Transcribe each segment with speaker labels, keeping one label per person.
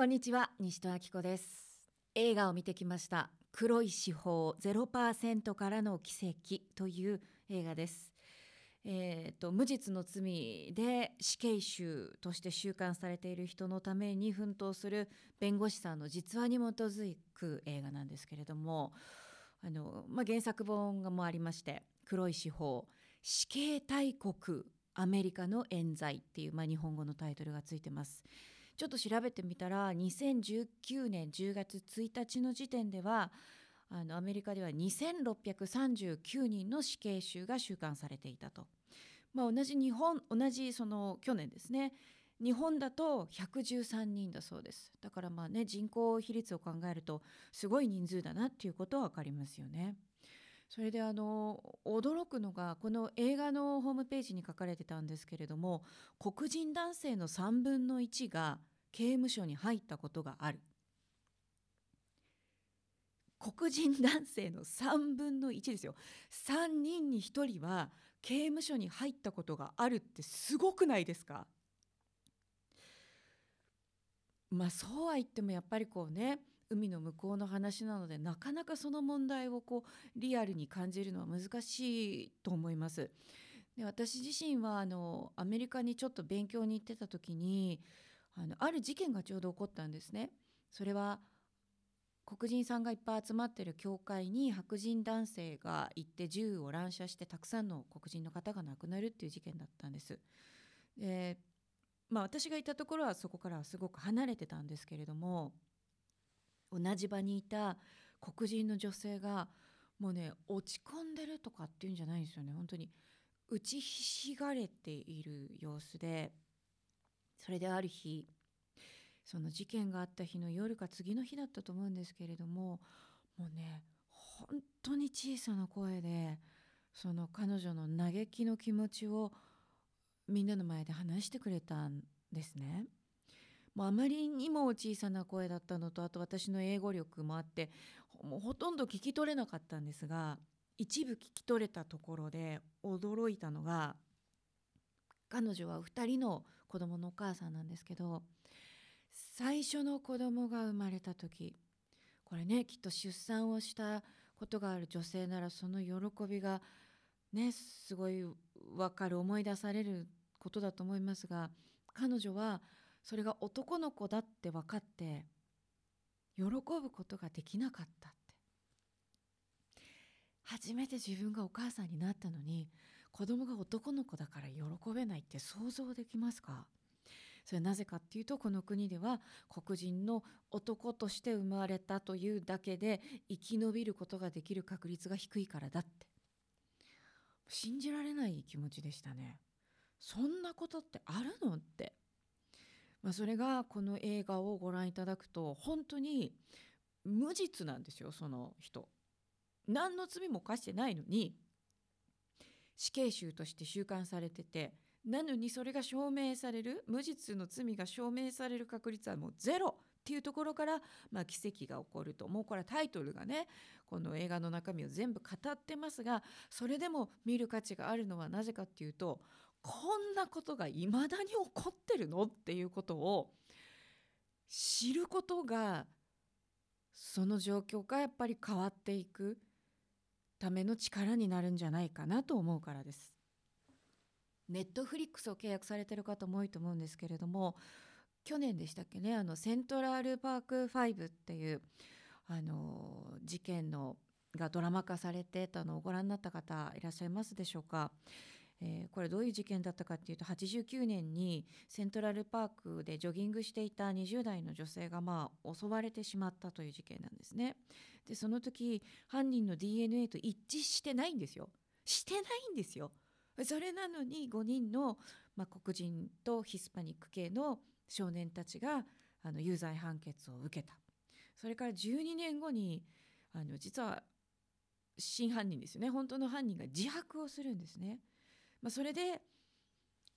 Speaker 1: こんにちは西戸明子です映画を見てきました黒い司法0%からの奇跡という映画ですえーと、無実の罪で死刑囚として収監されている人のために奮闘する弁護士さんの実話に基づく映画なんですけれどもあの、まあ、原作本がもありまして「黒い司法死刑大国アメリカの冤罪」っていう、まあ、日本語のタイトルがついてます。ちょっと調べてみたら2019年10月1日の時点ではあのアメリカでは2639人の死刑囚が収監されていたと。まあ、同じ日本同じその去年ですね日本だと113人だそうですだからまあね人口比率を考えるとすごい人数だなっていうことは分かりますよね。それであの驚くのがこの映画のホームページに書かれてたんですけれども黒人男性の3分の1が刑務所に入ったことがある。黒人男性の3分の1ですよ。3人に1人は刑務所に入ったことがあるってすごくないですか？まあそうは言ってもやっぱりこうね海の向こうの話なのでなかなかその問題をこうリアルに感じるのは難しいと思います。で私自身はあのアメリカにちょっと勉強に行ってた時にあのある事件がちょうど起こったんですね。それは黒人さんがいっぱい集まってる教会に白人男性が行って銃を乱射してたくさんの黒人の方が亡くなるっていう事件だったんです。でまあ、私がいたところはそこからはすごく離れてたんですけれども同じ場にいた黒人の女性がもうね落ち込んでるとかっていうんじゃないんですよね本当に打ちひしがれている様子でそれである日その事件があった日の夜か次の日だったと思うんですけれどももうね本当に小さな声でその彼女の嘆きの気持ちをみんなの前で話してくれたんですね。もうあまりにも小さな声だったのとあと私の英語力もあってもうほとんど聞き取れなかったんですが一部聞き取れたところで驚いたのが彼女は2人の子供のお母さんなんですけど最初の子供が生まれた時これねきっと出産をしたことがある女性ならその喜びがねすごい分かる思い出されることだと思いますが彼女はそれが男の子だって分かって喜ぶことができなかったって。初めて自分がお母さんになったのに子供が男の子だから喜べないって想像できますか？それはなぜかっていうとこの国では黒人の男として生まれたというだけで生き延びることができる確率が低いからだって。信じられない気持ちでしたね。そんなことってあるのって、まあ、それがこの映画をご覧いただくと本当に無実なんですよその人。何の罪も犯してないのに。死刑囚として収監されててなのにそれが証明される無実の罪が証明される確率はもうゼロっていうところから、まあ、奇跡が起こると。もうこれはタイトルがねこの映画の中身を全部語ってますがそれでも見る価値があるのはなぜかっていうとこんなことがいまだに起こってるのっていうことを知ることがその状況がやっぱり変わっていく。ための力になるんじゃないかなと思うからです。ネットフリックスを契約されてる方も多いと思うんですけれども去年でしたっけねあのセントラルパーク5っていうあの事件のがドラマ化されてたのをご覧になった方いらっしゃいますでしょうか。えー、これどういう事件だったかっていうと89年にセントラルパークでジョギングしていた20代の女性がまあ襲われてしまったという事件なんですね。でその時犯人の DNA と一致してないんですよ。してないんですよ。それなのに5人の、まあ、黒人とヒスパニック系の少年たちがあの有罪判決を受けた。それから12年後にあの実は真犯人ですよね本当の犯人が自白をするんですね。まあ、それで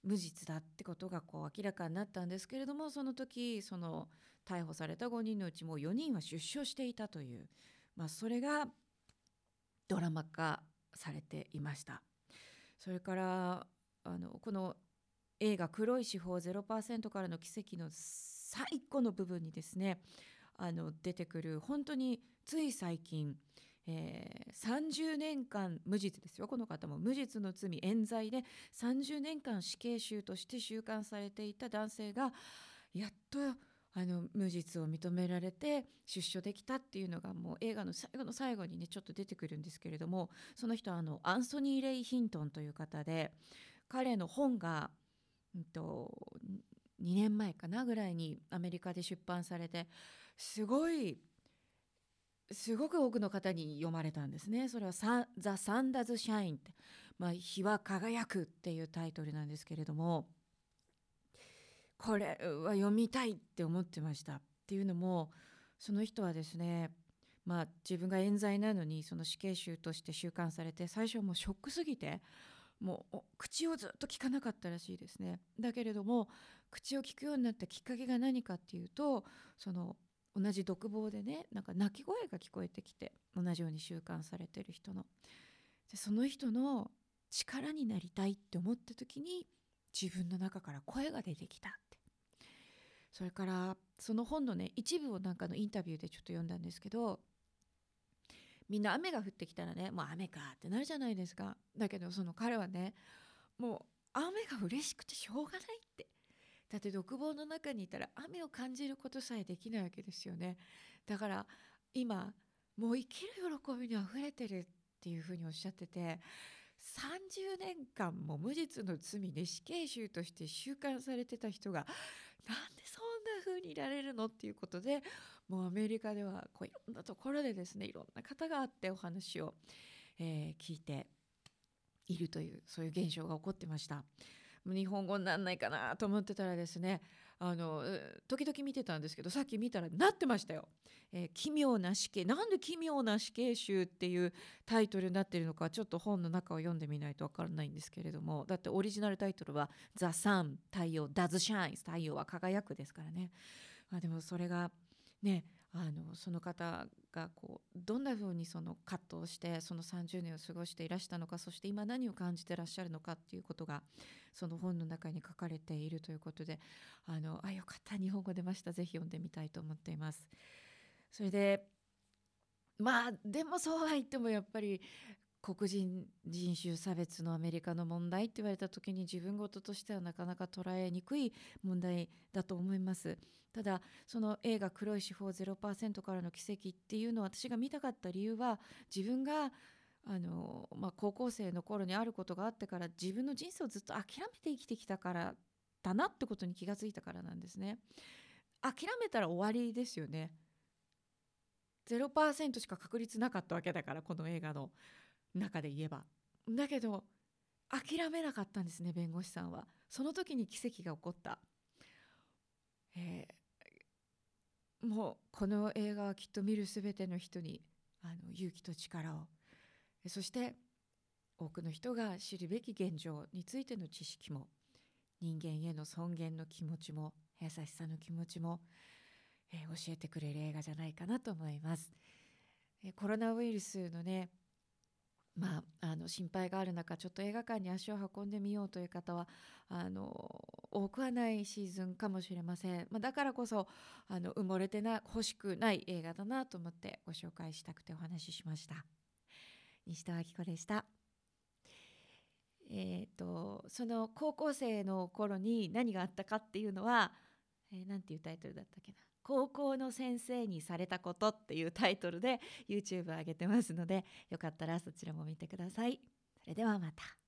Speaker 1: 無実だってことがこう明らかになったんですけれどもその時その逮捕された5人のうちもう4人は出所していたという、まあ、それがドラマ化されていました。それからあのこの映画「黒い司法0%からの奇跡」の最後の部分にですねあの出てくる本当につい最近、えー、30年間無実ですよ。この方も無実の罪冤罪で30年間死刑囚として収監されていた男性がやっとあの無実を認められて出所できたっていうのがもう映画の最後の最後にねちょっと出てくるんですけれどもその人はあのアンソニー・レイ・ヒントンという方で彼の本が、うんと、2年前かなぐらいにアメリカで出版されてすごいすごく多くの方に読まれたんですね。それはザ・サンダーズ・シャインって、まあ、日は輝くっていうタイトルなんですけれども。これは読みたいって思ってましたっていうのもその人はですねまあ自分が冤罪なのにその死刑囚として収監されて最初はもうショックすぎてもう口をずっと聞かなかったらしいですね。だけれども口を聞くようになったきっかけが何かっていうとその同じ独房でねなんか泣き声が聞こえてきて同じように収監されてる人の。でその人の力になりたいって思った時に自分の中から声が出てきたって。それからその本のね一部をなんかのインタビューでちょっと読んだんですけどみんな雨が降ってきたらねもう雨かってなるじゃないですか。だけどその彼はねもう雨が嬉しくてしょうがないって。だって独房の中にいたら雨を感じることさえできないわけですよねだから今もう生きる喜びにあふれてるっていうふうにおっしゃってて30年間も無実の罪で死刑囚として収監されてた人がなんでそんな風にいられるのっていうことでもうアメリカではこういろんなところでですねいろんな方があってお話を、えー、聞いているというそういう現象が起こってました。日本語になんないかなと思ってたらですねあの時々見てたんですけどさっき見たらなってましたよ。えー、奇妙な死刑なんで奇妙な死刑囚っていうタイトルになってるのかちょっと本の中を読んでみないと分からないんですけれどもだってオリジナルタイトルは「ザ・サン太陽 Does Shine」太陽は輝くですからね。まあ、でもそれがねあのその方がこうどんなふうにその葛藤してその30年を過ごしていらしたのかそして今何を感じてらっしゃるのかっていうことがその本の中に書かれているということであのあよかった日本語出ましたぜひ読んでみたいと思っています。それでまあでもそうは言ってもやっぱり黒人人種差別のアメリカの問題って言われた時に自分事としてはなかなか捉えにくい問題だと思います。ただその映画「黒い司法0%からの奇跡」っていうのを私が見たかった理由は自分があの、まあ、高校生の頃にあることがあってから自分の人生をずっと諦めて生きてきたからだなってことに気がついたからなんですね。諦めたら終わりですよね。0%しか確率なかったわけだからこの映画の中で言えば。だけど諦めなかったんですね弁護士さんは。その時に奇跡が起こった。えー、もうこの映画はきっと見る全ての人にあの勇気と力をそして多くの人が知るべき現状についての知識も人間への尊厳の気持ちも優しさの気持ちも、えー、教えてくれる映画じゃないかなと思います。えー、コロナウイルスのねまあ、あの心配がある中ちょっと映画館に足を運んでみようという方はあの多くはないシーズンかもしれません、まあ、だからこそあの埋もれてな欲しくない映画だなと思ってご紹介したくてお話ししました。西田明子でした。えーと、その高校生の頃に何があったかっていうのは何、えー、ていうタイトルだったっけな。高校の先生にされたことっていうタイトルで YouTube 上げてますのでよかったらそちらも見てください。それではまた。